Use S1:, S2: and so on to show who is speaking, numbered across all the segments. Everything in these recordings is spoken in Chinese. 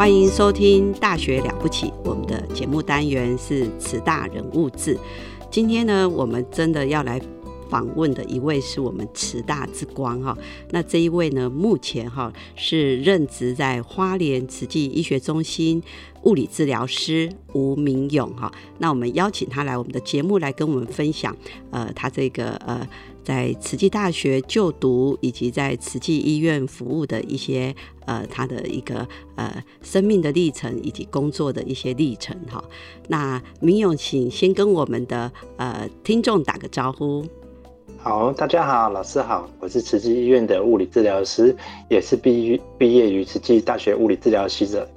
S1: 欢迎收听《大学了不起》，我们的节目单元是慈大人物志。今天呢，我们真的要来访问的一位是我们慈大之光哈。那这一位呢，目前哈是任职在花莲慈济医学中心物理治疗师吴明勇哈。那我们邀请他来我们的节目来跟我们分享，呃，他这个呃。在慈济大学就读，以及在慈济医院服务的一些呃，他的一个呃生命的历程，以及工作的一些历程哈。那明勇，请先跟我们的呃听众打个招呼。
S2: 好，大家好，老师好，我是慈济医院的物理治疗师，也是毕毕业于慈济大学物理治疗系的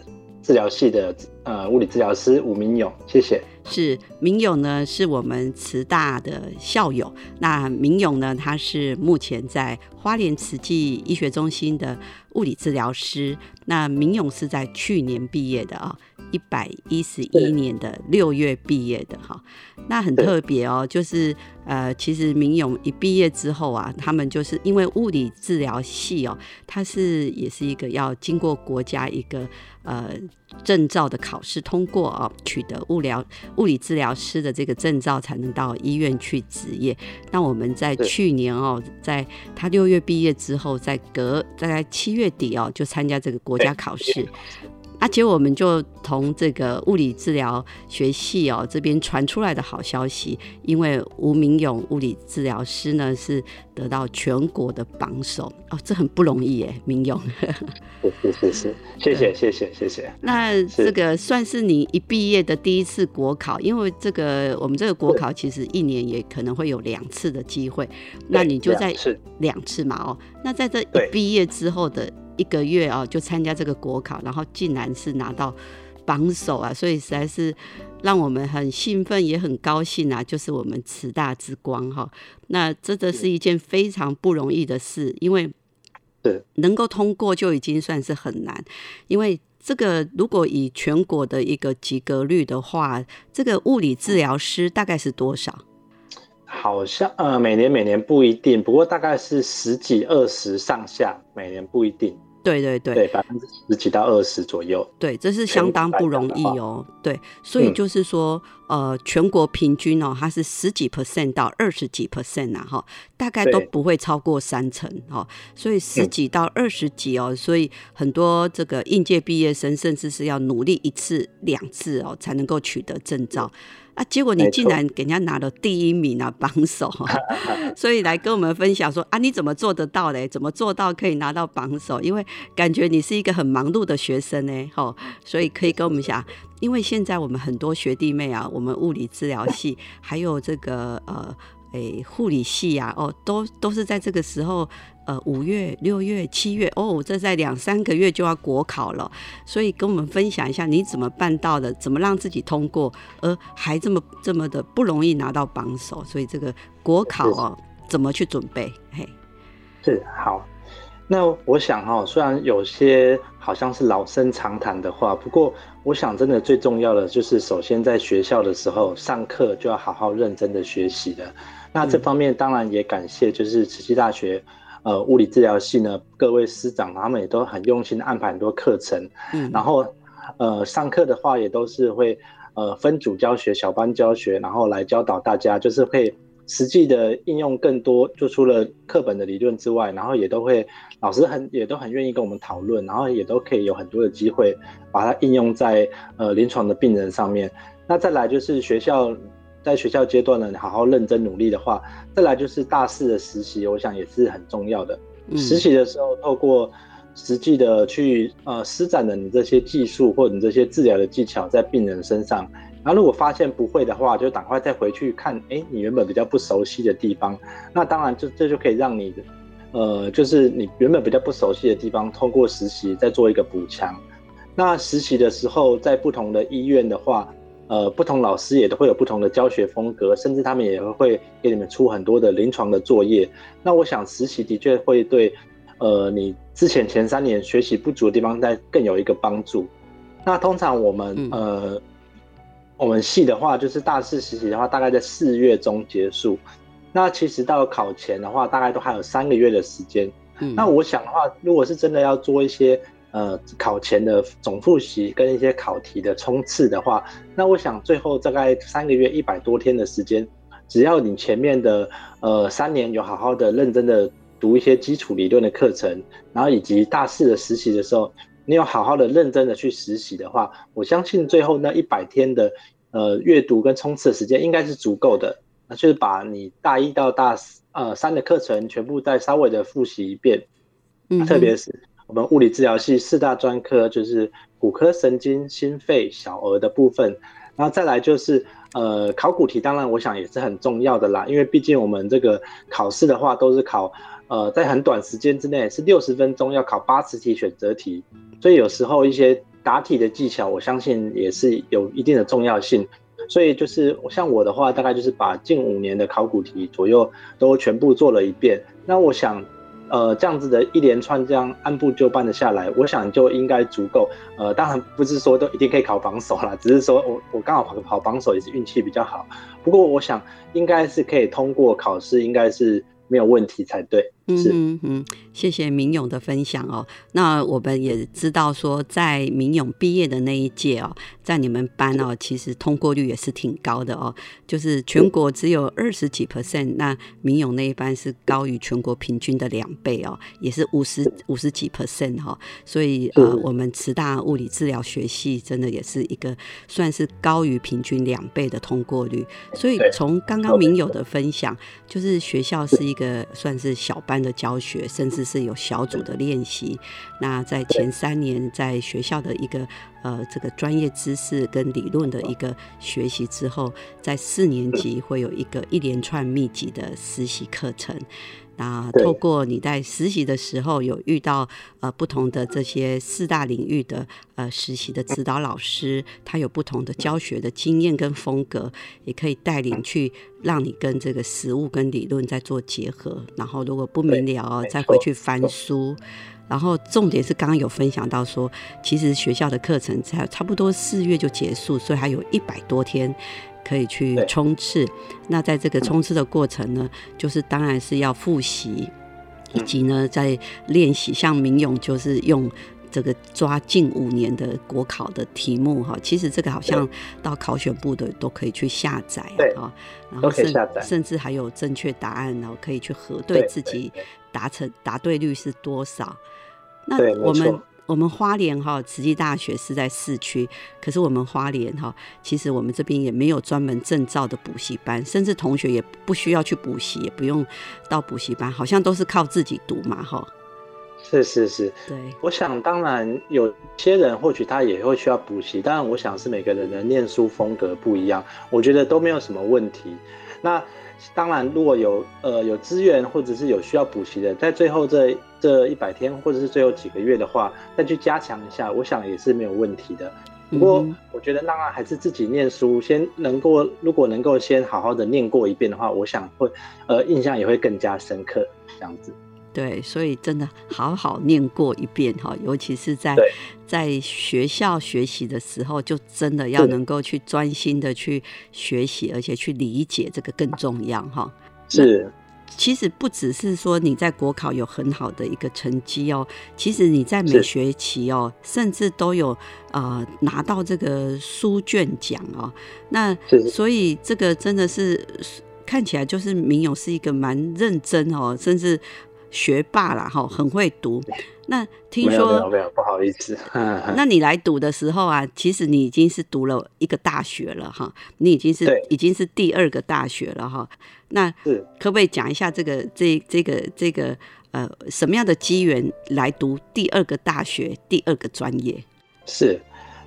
S2: 治疗系的呃物理治疗师吴明勇，谢谢。
S1: 是明勇呢，是我们慈大的校友。那明勇呢，他是目前在花莲慈济医学中心的物理治疗师。那明勇是在去年毕业的啊，一百一十一年的六月毕业的哈。那很特别哦，就是呃，其实明勇一毕业之后啊，他们就是因为物理治疗系哦，它是也是一个要经过国家一个呃证照的考试通过哦，取得物疗。物理治疗师的这个证照才能到医院去执业。那我们在去年哦，在他六月毕业之后，在隔大概七月底哦，就参加这个国家考试。而且我们就从这个物理治疗学系哦这边传出来的好消息，因为吴明勇物理治疗师呢是得到全国的榜首。哦，这很不容易耶，明勇。
S2: 是是是，谢谢谢谢谢谢。
S1: 那这个算是你一毕业的第一次国考，因为这个我们这个国考其实一年也可能会有两次的机会，那你就在两次嘛哦，那在这一毕业之后的。一个月啊，就参加这个国考，然后竟然是拿到榜首啊，所以实在是让我们很兴奋，也很高兴啊！就是我们慈大之光哈，那真的是一件非常不容易的事，因为能够通过就已经算是很难。因为这个如果以全国的一个及格率的话，这个物理治疗师大概是多少？
S2: 好像呃，每年每年不一定，不过大概是十几二十上下，每年不一定。
S1: 对对对，
S2: 对百分之十几到二十左右。
S1: 对，这是相当不容易哦。对，所以就是说，呃，全国平均哦，它是十几 percent 到二十几 percent 呐，哈，大概都不会超过三成哦。所以十几到二十几哦，所以很多这个应届毕业生甚至是要努力一次两次哦，才能够取得证照。啊！结果你竟然给人家拿了第一名啊，榜首，所以来跟我们分享说啊，你怎么做得到嘞？怎么做到可以拿到榜首？因为感觉你是一个很忙碌的学生呢，吼，所以可以跟我们讲，因为现在我们很多学弟妹啊，我们物理治疗系还有这个呃。诶，护理系呀，哦，都都是在这个时候，呃，五月、六月、七月，哦，这在两三个月就要国考了，所以跟我们分享一下你怎么办到的，怎么让自己通过，而还这么这么的不容易拿到榜首，所以这个国考哦，怎么去准备？嘿，
S2: 是好。那我想哈，虽然有些好像是老生常谈的话，不过我想真的最重要的就是，首先在学校的时候上课就要好好认真的学习的。那这方面当然也感谢，就是慈溪大学，呃，物理治疗系呢各位师长，他们也都很用心的安排很多课程。嗯，然后呃上课的话也都是会呃分组教学、小班教学，然后来教导大家，就是会实际的应用更多，就除了课本的理论之外，然后也都会老师很也都很愿意跟我们讨论，然后也都可以有很多的机会把它应用在呃临床的病人上面。那再来就是学校。在学校阶段呢，你好好认真努力的话，再来就是大四的实习，我想也是很重要的。实习的时候，透过实际的去呃施展的你这些技术或者你这些治疗的技巧在病人身上，然后如果发现不会的话，就赶快再回去看，哎，你原本比较不熟悉的地方。那当然，这这就可以让你呃，就是你原本比较不熟悉的地方，通过实习再做一个补强。那实习的时候，在不同的医院的话。呃，不同老师也都会有不同的教学风格，甚至他们也会给你们出很多的临床的作业。那我想实习的确会对，呃，你之前前三年学习不足的地方，再更有一个帮助。那通常我们呃，我们系的话，就是大四实习的话，大概在四月中结束。那其实到考前的话，大概都还有三个月的时间。那我想的话，如果是真的要做一些。呃，考前的总复习跟一些考题的冲刺的话，那我想最后大概三个月一百多天的时间，只要你前面的呃三年有好好的认真的读一些基础理论的课程，然后以及大四的实习的时候，你有好好的认真的去实习的话，我相信最后那一百天的呃阅读跟冲刺的时间应该是足够的，那就是把你大一到大呃三的课程全部再稍微的复习一遍，嗯，特别是。我们物理治疗系四大专科就是骨科、神经、心肺、小儿的部分，然后再来就是呃考古题，当然我想也是很重要的啦，因为毕竟我们这个考试的话都是考呃在很短时间之内是六十分钟要考八十题选择题，所以有时候一些答题的技巧，我相信也是有一定的重要性。所以就是像我的话，大概就是把近五年的考古题左右都全部做了一遍。那我想。呃，这样子的一连串这样按部就班的下来，我想就应该足够。呃，当然不是说都一定可以考榜首啦，只是说我我刚好跑跑榜首也是运气比较好。不过我想应该是可以通过考试，应该是。没有问题才对。嗯
S1: 嗯，谢谢明勇的分享哦。那我们也知道说，在明勇毕业的那一届哦，在你们班哦，其实通过率也是挺高的哦。就是全国只有二十几 percent，那明勇那一班是高于全国平均的两倍哦，也是五十五十几 percent 哈。所以呃，我们慈大物理治疗学系真的也是一个算是高于平均两倍的通过率。所以从刚刚明勇的分享，就是学校是一个。呃，算是小班的教学，甚至是有小组的练习。那在前三年，在学校的一个呃这个专业知识跟理论的一个学习之后，在四年级会有一个一连串密集的实习课程。那透过你在实习的时候有遇到呃不同的这些四大领域的呃实习的指导老师，他有不同的教学的经验跟风格，也可以带领去让你跟这个实物跟理论在做结合。然后如果不明了，再回去翻书。然后重点是刚刚有分享到说，其实学校的课程才差不多四月就结束，所以还有一百多天。可以去冲刺，那在这个冲刺的过程呢，就是当然是要复习，以及呢在练习。像明勇就是用这个抓近五年的国考的题目哈，其实这个好像到考选部的都可以去下载
S2: 啊，然后甚
S1: 甚至还有正确答案，然后可以去核对自己达成答对率是多少。那我们。我们花莲哈慈济大学是在市区，可是我们花莲哈，其实我们这边也没有专门证照的补习班，甚至同学也不需要去补习，也不用到补习班，好像都是靠自己读嘛哈。
S2: 是是是，
S1: 对。
S2: 我想当然有些人或许他也会需要补习，当然我想是每个人的念书风格不一样，我觉得都没有什么问题。那。当然，如果有呃有资源或者是有需要补习的，在最后这这一百天或者是最后几个月的话，再去加强一下，我想也是没有问题的。不过，我觉得当然还是自己念书，先能够如果能够先好好的念过一遍的话，我想会呃印象也会更加深刻，这样子。
S1: 对，所以真的好好念过一遍哈，尤其是在在学校学习的时候，就真的要能够去专心的去学习，而且去理解这个更重要哈。
S2: 是，
S1: 其实不只是说你在国考有很好的一个成绩哦，其实你在每学期哦，甚至都有呃拿到这个书卷奖哦。那所以这个真的是看起来就是明勇是一个蛮认真哦，甚至学霸啦哈，很会读。那听说
S2: 没有没有不好意思，
S1: 那你来读的时候啊，其实你已经是读了一个大学了哈，你已经是已经是第二个大学了哈。那可不可以讲一下这个这这个这个呃什么样的机缘来读第二个大学第二个专业？
S2: 是。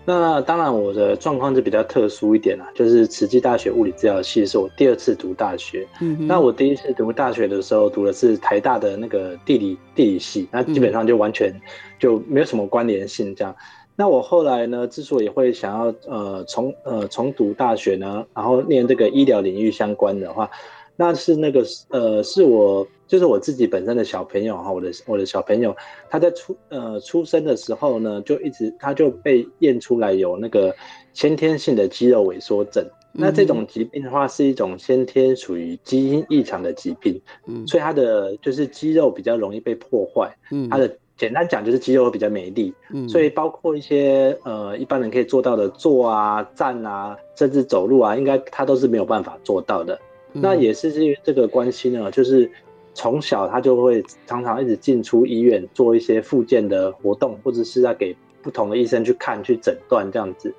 S2: 那当然，我的状况就比较特殊一点啦，就是慈济大学物理治疗系是我第二次读大学。嗯，那我第一次读大学的时候，读的是台大的那个地理地理系，那基本上就完全就没有什么关联性这样。那我后来呢，之所以会想要呃重呃重读大学呢，然后念这个医疗领域相关的话，那是那个呃是我。就是我自己本身的小朋友哈，我的我的小朋友，他在出呃出生的时候呢，就一直他就被验出来有那个先天性的肌肉萎缩症。那这种疾病的话，是一种先天属于基因异常的疾病，嗯，所以他的就是肌肉比较容易被破坏，嗯，他的简单讲就是肌肉会比较没力，嗯，所以包括一些呃一般人可以做到的坐啊、站啊，甚至走路啊，应该他都是没有办法做到的。那也是因为这个关系呢，就是。从小他就会常常一直进出医院做一些复健的活动，或者是在给不同的医生去看、去诊断这样子。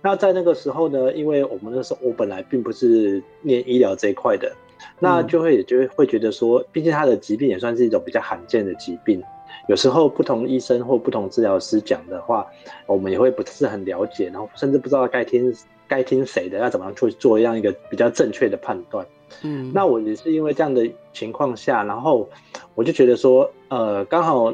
S2: 那在那个时候呢，因为我们那时候我本来并不是念医疗这一块的，那就会也就会觉得说，毕竟他的疾病也算是一种比较罕见的疾病，有时候不同医生或不同治疗师讲的话，我们也会不是很了解，然后甚至不知道该听该听谁的，要怎么样去做一样一个比较正确的判断。嗯，那我也是因为这样的情况下，然后我就觉得说，呃，刚好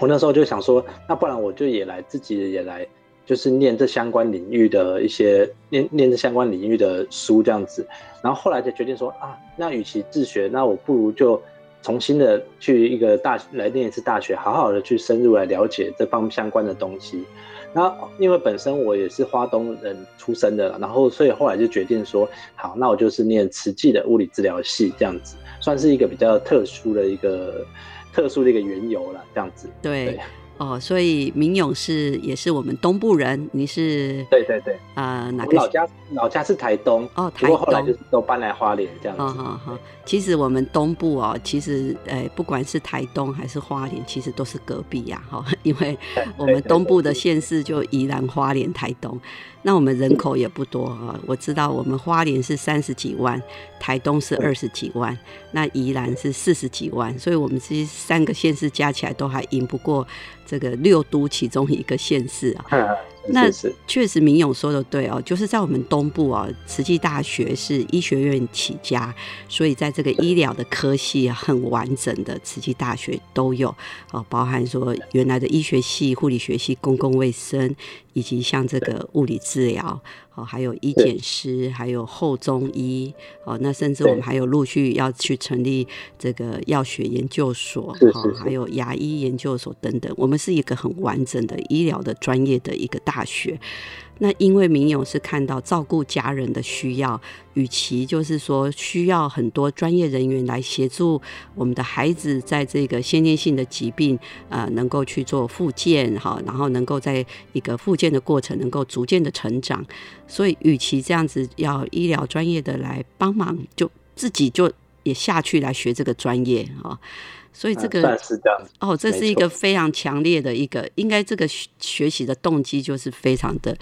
S2: 我那时候就想说，那不然我就也来自己也来，就是念这相关领域的一些念念这相关领域的书这样子，然后后来就决定说啊，那与其自学，那我不如就重新的去一个大来念一次大学，好好的去深入来了解这方相关的东西。那因为本身我也是花东人出身的，然后所以后来就决定说，好，那我就是念慈济的物理治疗系这样子，算是一个比较特殊的一个特殊的一个缘由了，这样子。
S1: 对。哦，所以明勇是也是我们东部人，你是
S2: 对对对，
S1: 呃，哪个
S2: 老家老家是台东
S1: 哦，台东
S2: 后来就是都搬来花莲这样子。好好
S1: 好，其实我们东部哦，其实诶，不管是台东还是花莲，其实都是隔壁呀，哈，因为我们东部的县市就宜兰花莲台东。那我们人口也不多啊，我知道我们花莲是三十几万，台东是二十几万，那宜兰是四十几万，所以我们这三个县市加起来都还赢不过这个六都其中一个县市啊。那确实，明勇说的对哦，就是在我们东部啊，慈济大学是医学院起家，所以在这个医疗的科系很完整的慈济大学都有哦，包含说原来的医学系、护理学系、公共卫生，以及像这个物理治疗。哦，还有医检师，还有后中医，哦，那甚至我们还有陆续要去成立这个药学研究所，
S2: 哈，
S1: 还有牙医研究所等等。我们是一个很完整的医疗的专业的一个大大学。那因为明勇是看到照顾家人的需要，与其就是说需要很多专业人员来协助我们的孩子在这个先天性的疾病，呃，能够去做复健哈，然后能够在一个复健的过程能够逐渐的成长，所以与其这样子要医疗专业的来帮忙，就自己就也下去来学这个专业哈。所以这个
S2: 哦，
S1: 这是一个非常强烈的一个，应该这个学习的动机就是非常的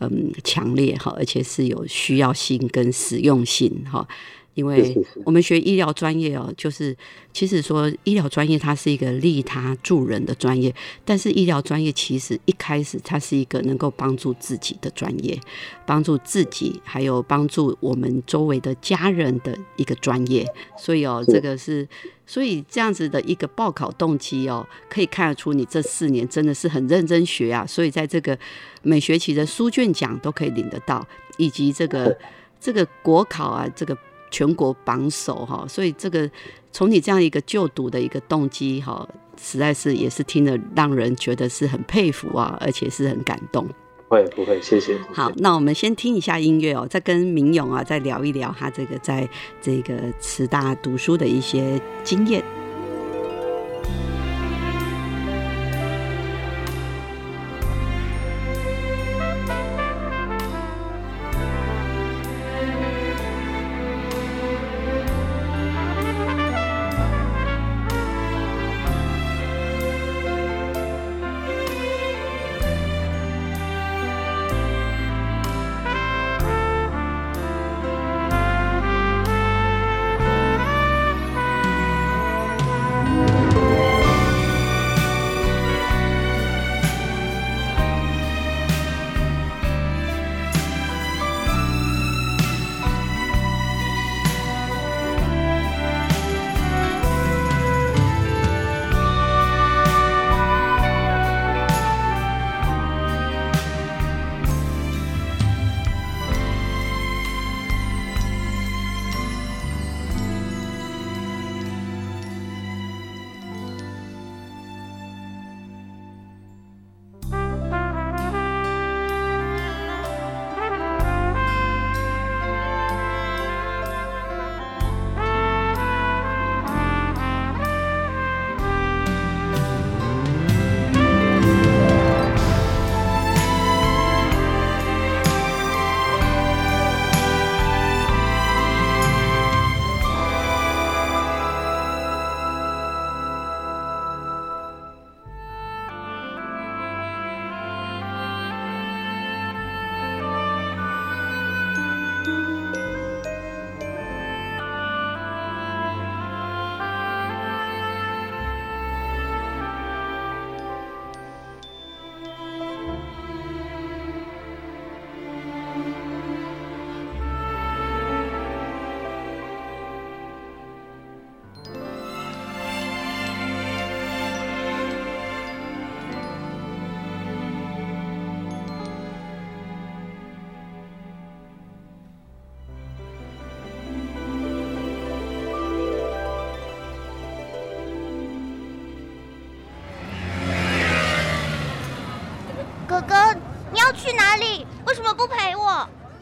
S1: 嗯强烈哈，而且是有需要性跟实用性哈。因为我们学医疗专业哦，就是其实说医疗专业它是一个利他助人的专业，但是医疗专业其实一开始它是一个能够帮助自己的专业，帮助自己还有帮助我们周围的家人的一个专业，所以哦，这个是所以这样子的一个报考动机哦，可以看得出你这四年真的是很认真学啊，所以在这个每学期的书卷奖都可以领得到，以及这个这个国考啊这个。全国榜首哈，所以这个从你这样一个就读的一个动机哈，实在是也是听了让人觉得是很佩服啊，而且是很感动。
S2: 会不会，谢谢。
S1: 好，那我们先听一下音乐哦，再跟明勇啊再聊一聊他这个在这个慈大读书的一些经验。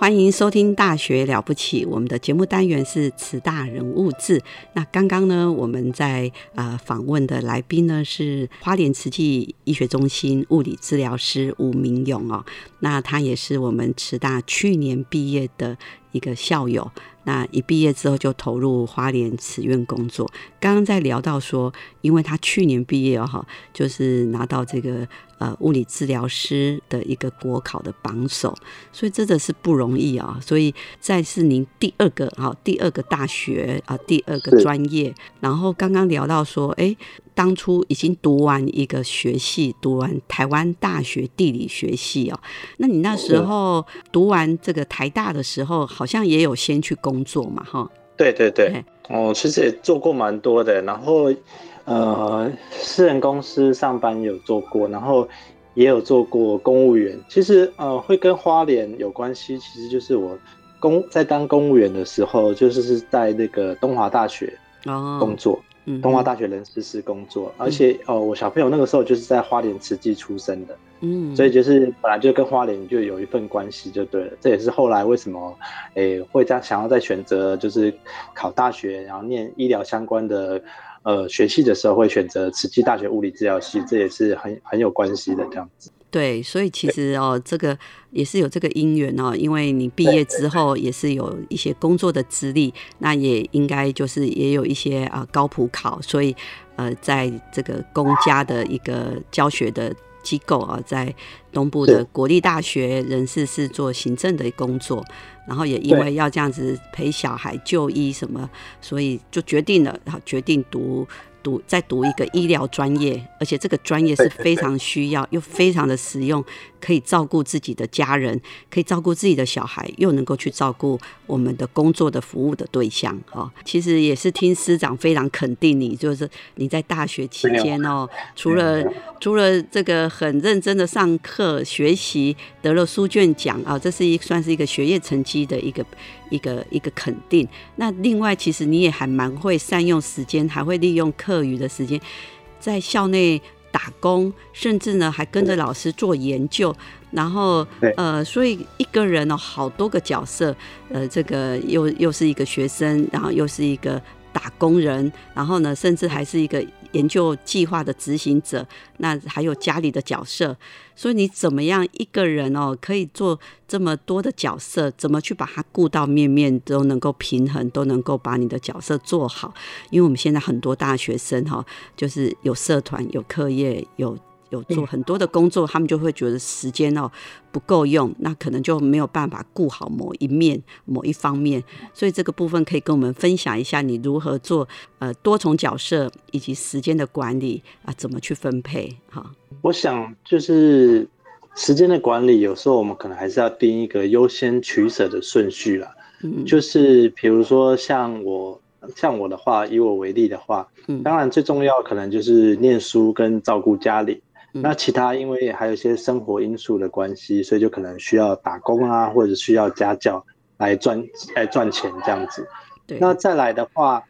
S1: 欢迎收听《大学了不起》，我们的节目单元是慈大人物志。那刚刚呢，我们在呃访问的来宾呢是花莲慈济医学中心物理治疗师吴明勇哦。那他也是我们慈大去年毕业的一个校友。那一毕业之后就投入花莲慈院工作。刚刚在聊到说，因为他去年毕业哦，哈，就是拿到这个。呃，物理治疗师的一个国考的榜首，所以真的是不容易啊！所以再是您第二个哈，第二个大学啊，第二个专业。然后刚刚聊到说，哎，当初已经读完一个学系，读完台湾大学地理学系哦。那你那时候读完这个台大的时候，好像也有先去工作嘛？哈，
S2: 对对对，哦，其实也做过蛮多的，然后。呃，私人公司上班有做过，然后也有做过公务员。其实呃，会跟花莲有关系，其实就是我公在当公务员的时候，就是是在那个东华大学工作，东华大学人事室工作。而且哦，我小朋友那个时候就是在花莲慈济出生的，嗯，所以就是本来就跟花莲就有一份关系就对了。这也是后来为什么诶会在想要再选择就是考大学，然后念医疗相关的。呃，学系的时候会选择慈济大学物理治疗系，这也是很很有关系的这样子。
S1: 对，所以其实哦，这个也是有这个因缘哦，因为你毕业之后也是有一些工作的资历，那也应该就是也有一些啊高普考，所以呃，在这个公家的一个教学的。机构啊，在东部的国立大学人事是做行政的工作，然后也因为要这样子陪小孩就医什么，所以就决定了，然后决定读读在读一个医疗专业，而且这个专业是非常需要又非常的实用，可以照顾自己的家人，可以照顾自己的小孩，又能够去照顾我们的工作的服务的对象。哈，其实也是听师长非常肯定你，就是你在大学期间哦，除了除了这个很认真的上课学习，得了书卷奖啊，这是一算是一个学业成绩的一个。一个一个肯定。那另外，其实你也还蛮会善用时间，还会利用课余的时间在校内打工，甚至呢还跟着老师做研究。然后，呃，所以一个人哦，好多个角色，呃，这个又又是一个学生，然后又是一个打工人，然后呢，甚至还是一个。研究计划的执行者，那还有家里的角色，所以你怎么样一个人哦，可以做这么多的角色？怎么去把它顾到面面都能够平衡，都能够把你的角色做好？因为我们现在很多大学生哈，就是有社团、有课业、有。有做很多的工作，他们就会觉得时间哦不够用，那可能就没有办法顾好某一面、某一方面。所以这个部分可以跟我们分享一下，你如何做呃多重角色以及时间的管理啊，怎么去分配？哈，
S2: 我想就是时间的管理，有时候我们可能还是要定一个优先取舍的顺序啦。嗯，就是比如说像我像我的话，以我为例的话，嗯，当然最重要可能就是念书跟照顾家里。那其他因为还有一些生活因素的关系，所以就可能需要打工啊，或者需要家教来赚来赚钱这样子。那再来的话，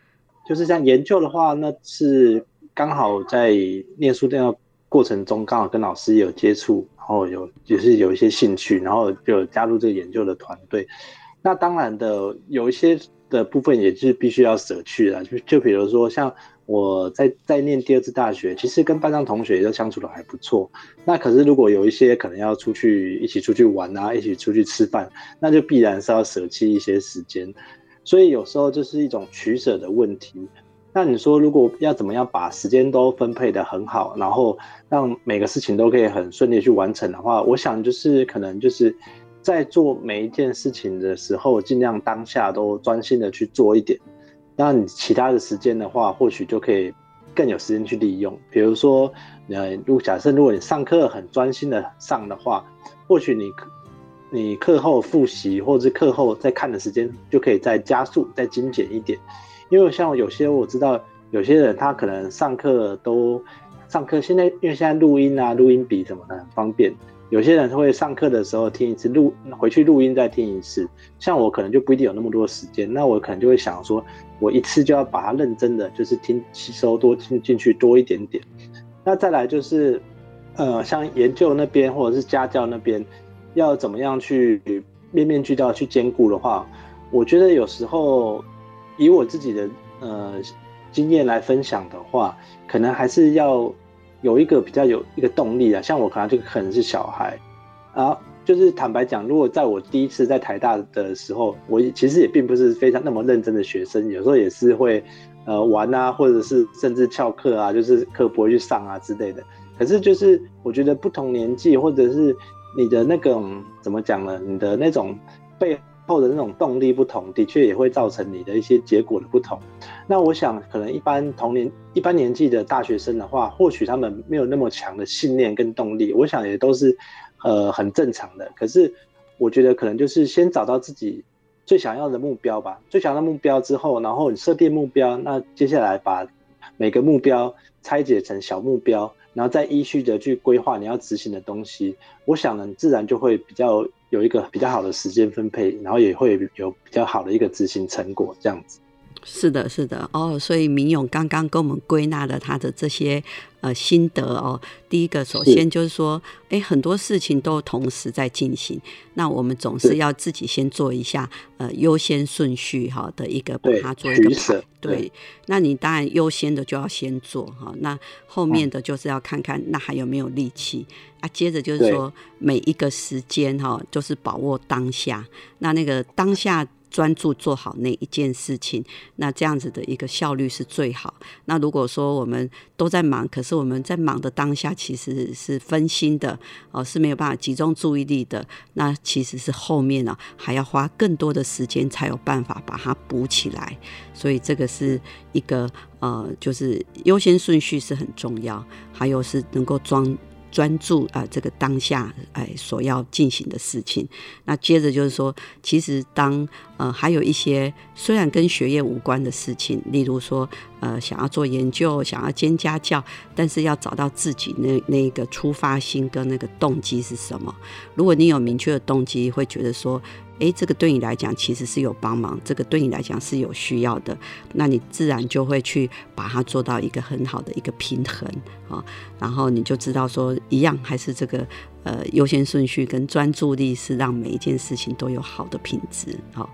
S2: 就是像研究的话，那是刚好在念书这样过程中，刚好跟老师有接触，然后有也是有一些兴趣，然后就加入这个研究的团队。那当然的，有一些的部分也是必须要舍去的，就就比如说像。我在在念第二次大学，其实跟班上同学都相处的还不错。那可是如果有一些可能要出去一起出去玩啊，一起出去吃饭，那就必然是要舍弃一些时间。所以有时候就是一种取舍的问题。那你说如果要怎么样把时间都分配的很好，然后让每个事情都可以很顺利去完成的话，我想就是可能就是在做每一件事情的时候，尽量当下都专心的去做一点。那你其他的时间的话，或许就可以更有时间去利用。比如说，呃，如果假设如果你上课很专心的上的话，或许你你课后复习或者是课后再看的时间就可以再加速、再精简一点。因为像有些我知道有些人他可能上课都上课，现在因为现在录音啊、录音笔什么的很方便。有些人会上课的时候听一次录，回去录音再听一次。像我可能就不一定有那么多时间，那我可能就会想说，我一次就要把它认真的就是听吸收多听进去多一点点。那再来就是，呃，像研究那边或者是家教那边，要怎么样去面面俱到去兼顾的话，我觉得有时候以我自己的呃经验来分享的话，可能还是要。有一个比较有一个动力啊，像我可能就可能是小孩，啊，就是坦白讲，如果在我第一次在台大的时候，我其实也并不是非常那么认真的学生，有时候也是会呃玩啊，或者是甚至翘课啊，就是课不会去上啊之类的。可是就是我觉得不同年纪或者是你的那种怎么讲呢？你的那种背。后的那种动力不同，的确也会造成你的一些结果的不同。那我想，可能一般同年、一般年纪的大学生的话，或许他们没有那么强的信念跟动力，我想也都是呃很正常的。可是，我觉得可能就是先找到自己最想要的目标吧。最想要的目标之后，然后你设定目标，那接下来把每个目标拆解成小目标，然后再依序的去规划你要执行的东西。我想呢，自然就会比较。有一个比较好的时间分配，然后也会有比较好的一个执行成果，这样子。
S1: 是的，是的，哦，所以明勇刚刚跟我们归纳了他的这些呃心得哦。第一个，首先就是说，哎，很多事情都同时在进行，那我们总是要自己先做一下呃优先顺序哈的一个把它做一个排。对，那你当然优先的就要先做哈，那后面的就是要看看那还有没有力气啊。接着就是说每一个时间哈，就是把握当下，那那个当下。专注做好那一件事情，那这样子的一个效率是最好。那如果说我们都在忙，可是我们在忙的当下其实是分心的哦，是没有办法集中注意力的。那其实是后面呢还要花更多的时间才有办法把它补起来。所以这个是一个呃，就是优先顺序是很重要，还有是能够装。专注啊，这个当下哎所要进行的事情。那接着就是说，其实当呃还有一些虽然跟学业无关的事情，例如说呃想要做研究、想要兼家教，但是要找到自己那那个出发心跟那个动机是什么。如果你有明确的动机，会觉得说。诶，这个对你来讲其实是有帮忙，这个对你来讲是有需要的，那你自然就会去把它做到一个很好的一个平衡啊，然后你就知道说，一样还是这个呃优先顺序跟专注力是让每一件事情都有好的品质啊。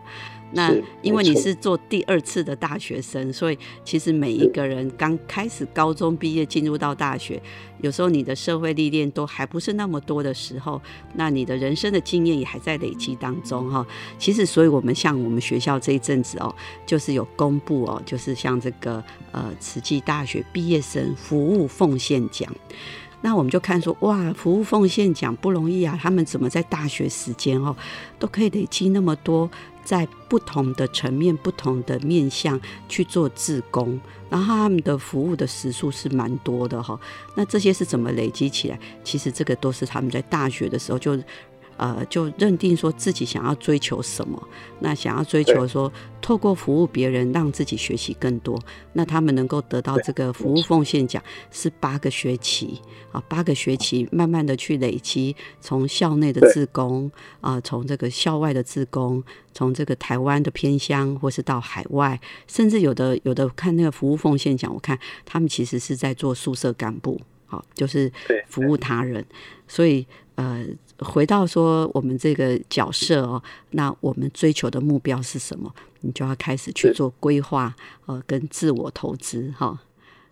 S1: 那因为你是做第二次的大学生，所以其实每一个人刚开始高中毕业进入到大学，有时候你的社会历练都还不是那么多的时候，那你的人生的经验也还在累积当中哈。其实，所以我们像我们学校这一阵子哦，就是有公布哦，就是像这个呃慈济大学毕业生服务奉献奖。那我们就看说，哇，服务奉献奖不容易啊！他们怎么在大学时间哦，都可以累积那么多，在不同的层面、不同的面向去做自工，然后他们的服务的时数是蛮多的哈。那这些是怎么累积起来？其实这个都是他们在大学的时候就。呃，就认定说自己想要追求什么，那想要追求说透过服务别人，让自己学习更多，那他们能够得到这个服务奉献奖是八个学期啊，八个学期慢慢的去累积，从校内的自工啊，从这个校外的自工，从这个台湾的偏乡，或是到海外，甚至有的有的看那个服务奉献奖，我看他们其实是在做宿舍干部，好，就是服务他人，所以呃。回到说我们这个角色哦，那我们追求的目标是什么？你就要开始去做规划，呃，跟自我投资哈。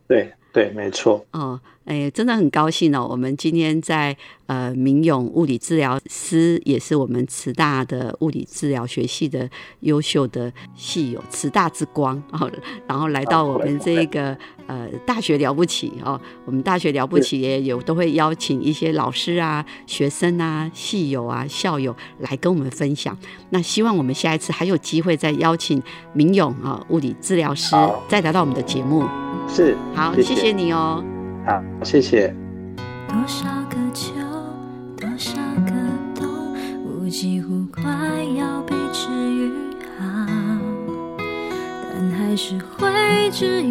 S2: 对对，没错。
S1: 哦，哎，真的很高兴哦，我们今天在。呃，明勇物理治疗师也是我们慈大的物理治疗学系的优秀的系友，慈大之光哦。然后来到我们这个呃大学了不起哦，我们大学了不起也有都会邀请一些老师啊、学生啊、系友啊、校友来跟我们分享。那希望我们下一次还有机会再邀请明勇啊物理治疗师再来到我们的节目。
S2: 是，
S1: 好，谢谢你哦。
S2: 好，谢谢。
S3: 多少个秋？多少个冬，我几乎快要被治愈好，但还是会质疑